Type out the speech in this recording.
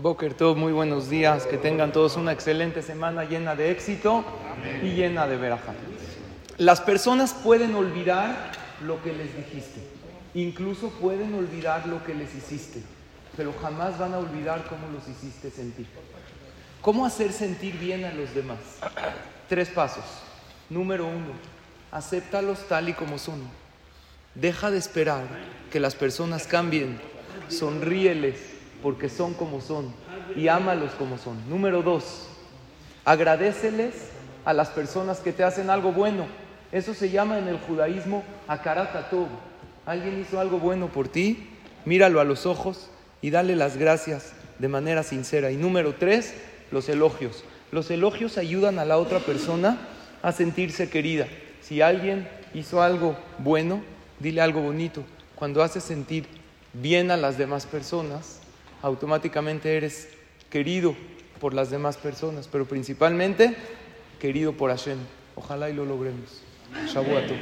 Boker, todos muy buenos días. Que tengan todos una excelente semana llena de éxito y llena de veraja. Las personas pueden olvidar lo que les dijiste. Incluso pueden olvidar lo que les hiciste. Pero jamás van a olvidar cómo los hiciste sentir. ¿Cómo hacer sentir bien a los demás? Tres pasos. Número uno, acéptalos tal y como son. Deja de esperar que las personas cambien. Sonríeles porque son como son y ámalos como son. Número dos, agradeceles a las personas que te hacen algo bueno. Eso se llama en el judaísmo akaratatov. Alguien hizo algo bueno por ti, míralo a los ojos y dale las gracias de manera sincera. Y número tres, los elogios. Los elogios ayudan a la otra persona a sentirse querida. Si alguien hizo algo bueno, dile algo bonito. Cuando haces sentir bien a las demás personas, automáticamente eres querido por las demás personas, pero principalmente querido por Hashem. Ojalá y lo logremos. Shabuato.